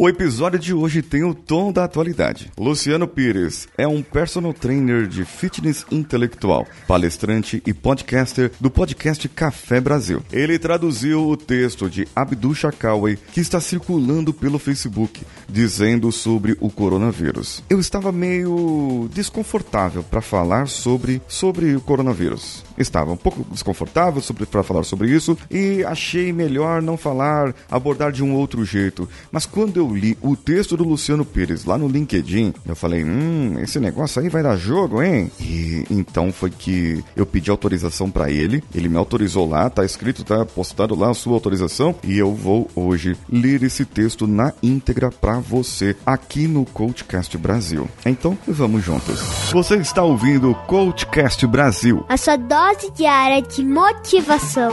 O episódio de hoje tem o tom da atualidade. Luciano Pires é um personal trainer de fitness intelectual, palestrante e podcaster do podcast Café Brasil. Ele traduziu o texto de Abdul Shakawi que está circulando pelo Facebook, dizendo sobre o coronavírus. Eu estava meio desconfortável para falar sobre, sobre o coronavírus. Estava um pouco desconfortável para falar sobre isso e achei melhor não falar, abordar de um outro jeito. Mas quando eu li o texto do Luciano Pires lá no LinkedIn, eu falei: hum, esse negócio aí vai dar jogo, hein? E então foi que eu pedi autorização para ele, ele me autorizou lá, tá escrito, tá postado lá a sua autorização e eu vou hoje ler esse texto na íntegra para você aqui no Coachcast Brasil. Então, vamos juntos. Você está ouvindo o Coachcast Brasil. A sua diária de motivação.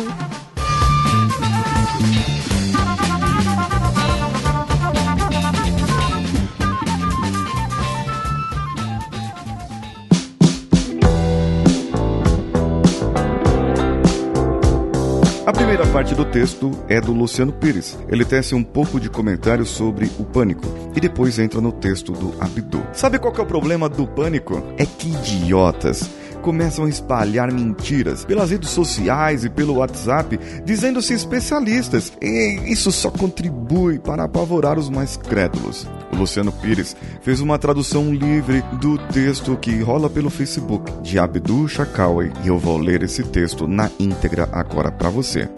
A primeira parte do texto é do Luciano Pires. Ele tece um pouco de comentário sobre o pânico e depois entra no texto do Abdu. Sabe qual é o problema do pânico? É que idiotas começam a espalhar mentiras pelas redes sociais e pelo WhatsApp, dizendo-se especialistas. E isso só contribui para apavorar os mais crédulos. O Luciano Pires fez uma tradução livre do texto que rola pelo Facebook de Abdul Shakawi e eu vou ler esse texto na íntegra agora para você.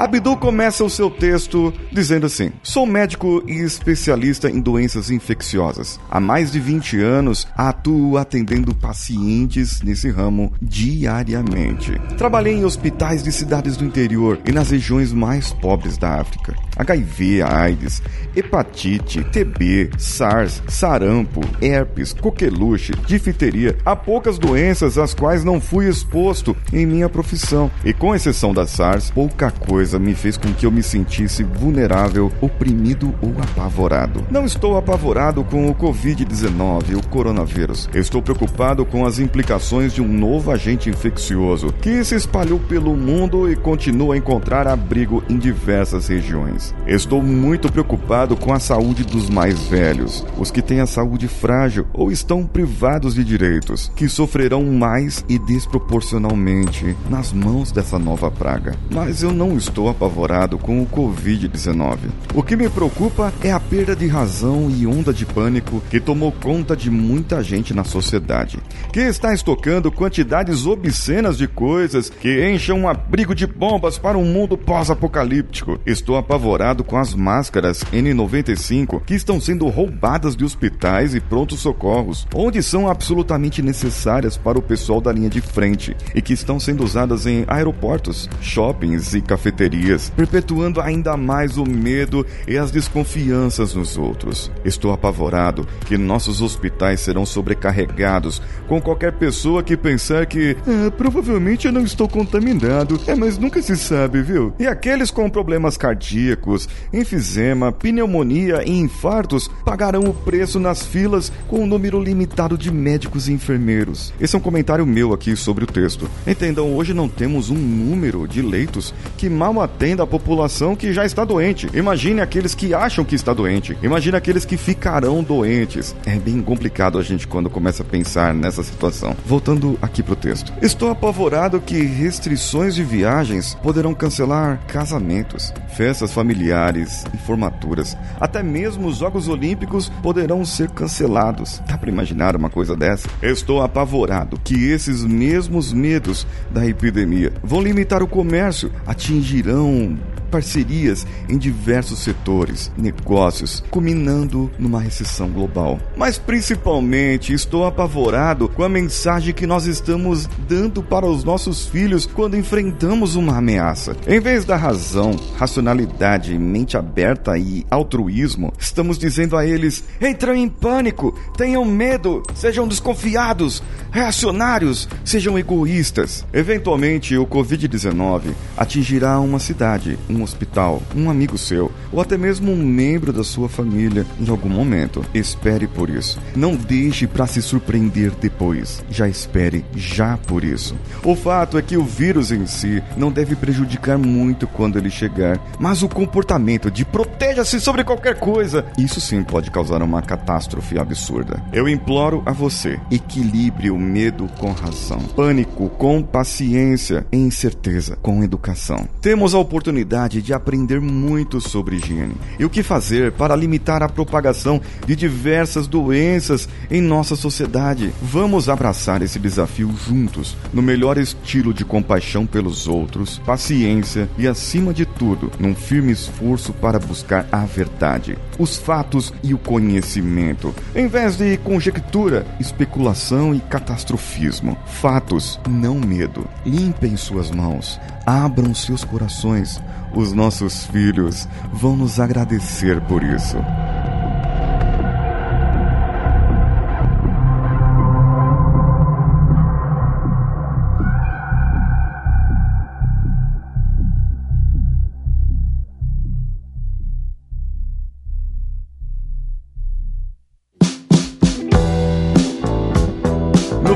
Abdu começa o seu texto dizendo assim: Sou médico e especialista em doenças infecciosas. Há mais de 20 anos atuo atendendo pacientes nesse ramo diariamente. Trabalhei em hospitais de cidades do interior e nas regiões mais pobres da África. HIV, AIDS, hepatite, TB, SARS, sarampo, herpes, coqueluche, difteria. Há poucas doenças às quais não fui exposto em minha profissão. E com exceção da SARS, pouca coisa me fez com que eu me sentisse vulnerável, oprimido ou apavorado. Não estou apavorado com o Covid-19, o coronavírus. Estou preocupado com as implicações de um novo agente infeccioso que se espalhou pelo mundo e continua a encontrar abrigo em diversas regiões. Estou muito preocupado com a saúde dos mais velhos, os que têm a saúde frágil ou estão privados de direitos, que sofrerão mais e desproporcionalmente nas mãos dessa nova praga. Mas eu não estou apavorado com o Covid-19. O que me preocupa é a perda de razão e onda de pânico que tomou conta de muita gente na sociedade, que está estocando quantidades obscenas de coisas que enchem um abrigo de bombas para um mundo pós-apocalíptico. Estou apavorado com as máscaras N95 que estão sendo roubadas de hospitais e prontos socorros, onde são absolutamente necessárias para o pessoal da linha de frente e que estão sendo usadas em aeroportos, shoppings e cafeterias, perpetuando ainda mais o medo e as desconfianças nos outros. Estou apavorado que nossos hospitais serão sobrecarregados com qualquer pessoa que pensar que ah, provavelmente eu não estou contaminado, é, mas nunca se sabe, viu? E aqueles com problemas cardíacos, enfisema, pneumonia e infartos pagarão o preço nas filas com um número limitado de médicos e enfermeiros. Esse é um comentário meu aqui sobre o texto. Entendam, hoje não temos um número de leitos que mal atenda a população que já está doente. Imagine aqueles que acham que está doente. Imagine aqueles que ficarão doentes. É bem complicado a gente quando começa a pensar nessa situação. Voltando aqui pro texto. Estou apavorado que restrições de viagens poderão cancelar casamentos, festas familiares e formaturas. Até mesmo os Jogos Olímpicos poderão ser cancelados. Dá para imaginar uma coisa dessa? Estou apavorado que esses mesmos medos da epidemia vão limitar o comércio, atingirão Dragão parcerias em diversos setores, negócios, culminando numa recessão global. Mas principalmente estou apavorado com a mensagem que nós estamos dando para os nossos filhos quando enfrentamos uma ameaça. Em vez da razão, racionalidade, mente aberta e altruísmo, estamos dizendo a eles: entram em pânico, tenham medo, sejam desconfiados, reacionários, sejam egoístas. Eventualmente, o Covid-19 atingirá uma cidade, um um hospital, um amigo seu, ou até mesmo um membro da sua família em algum momento. Espere por isso. Não deixe para se surpreender depois. Já espere já por isso. O fato é que o vírus em si não deve prejudicar muito quando ele chegar, mas o comportamento de proteja-se sobre qualquer coisa, isso sim pode causar uma catástrofe absurda. Eu imploro a você, equilibre o medo com razão, pânico com paciência e incerteza com educação. Temos a oportunidade de aprender muito sobre higiene e o que fazer para limitar a propagação de diversas doenças em nossa sociedade. Vamos abraçar esse desafio juntos, no melhor estilo de compaixão pelos outros, paciência e, acima de tudo, num firme esforço para buscar a verdade, os fatos e o conhecimento, em vez de conjectura, especulação e catastrofismo. Fatos, não medo. Limpem suas mãos, abram seus corações. Os nossos filhos vão nos agradecer por isso.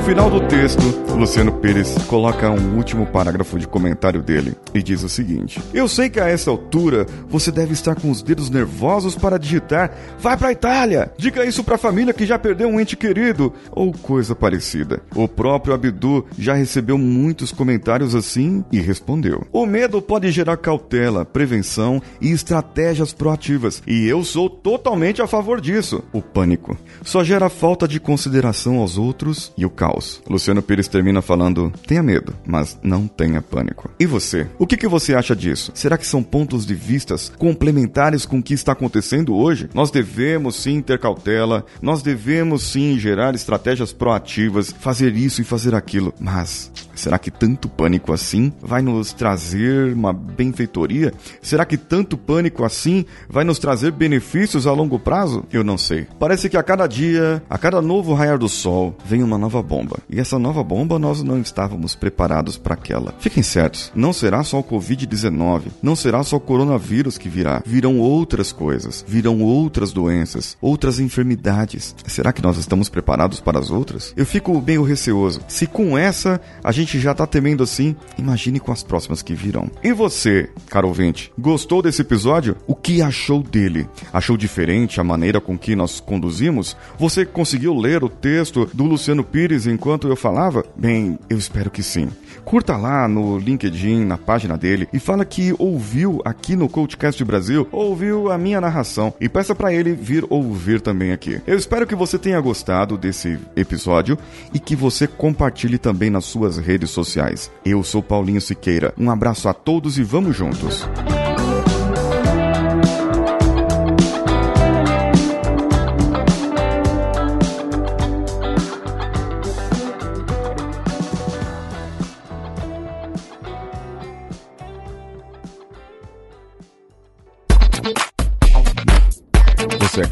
Final do texto, Luciano Pires coloca um último parágrafo de comentário dele e diz o seguinte: Eu sei que a essa altura você deve estar com os dedos nervosos para digitar Vai pra Itália! Diga isso pra família que já perdeu um ente querido ou coisa parecida. O próprio Abdu já recebeu muitos comentários assim e respondeu: O medo pode gerar cautela, prevenção e estratégias proativas, e eu sou totalmente a favor disso. O pânico só gera falta de consideração aos outros e o caos. Luciano Pires termina falando: tenha medo, mas não tenha pânico. E você? O que, que você acha disso? Será que são pontos de vistas complementares com o que está acontecendo hoje? Nós devemos sim ter cautela, nós devemos sim gerar estratégias proativas, fazer isso e fazer aquilo, mas Será que tanto pânico assim vai nos trazer uma benfeitoria? Será que tanto pânico assim vai nos trazer benefícios a longo prazo? Eu não sei. Parece que a cada dia, a cada novo raiar do sol, vem uma nova bomba. E essa nova bomba nós não estávamos preparados para aquela. Fiquem certos, não será só o Covid-19, não será só o coronavírus que virá. Virão outras coisas, virão outras doenças, outras enfermidades. Será que nós estamos preparados para as outras? Eu fico meio receoso. Se com essa a gente já tá temendo assim, imagine com as próximas que virão. E você, caro ouvinte, gostou desse episódio? O que achou dele? Achou diferente a maneira com que nós conduzimos? Você conseguiu ler o texto do Luciano Pires enquanto eu falava? Bem, eu espero que sim. Curta lá no LinkedIn, na página dele, e fala que ouviu aqui no Coachcast Brasil, ouviu a minha narração e peça para ele vir ouvir também aqui. Eu espero que você tenha gostado desse episódio e que você compartilhe também nas suas redes sociais. Eu sou Paulinho Siqueira. Um abraço a todos e vamos juntos.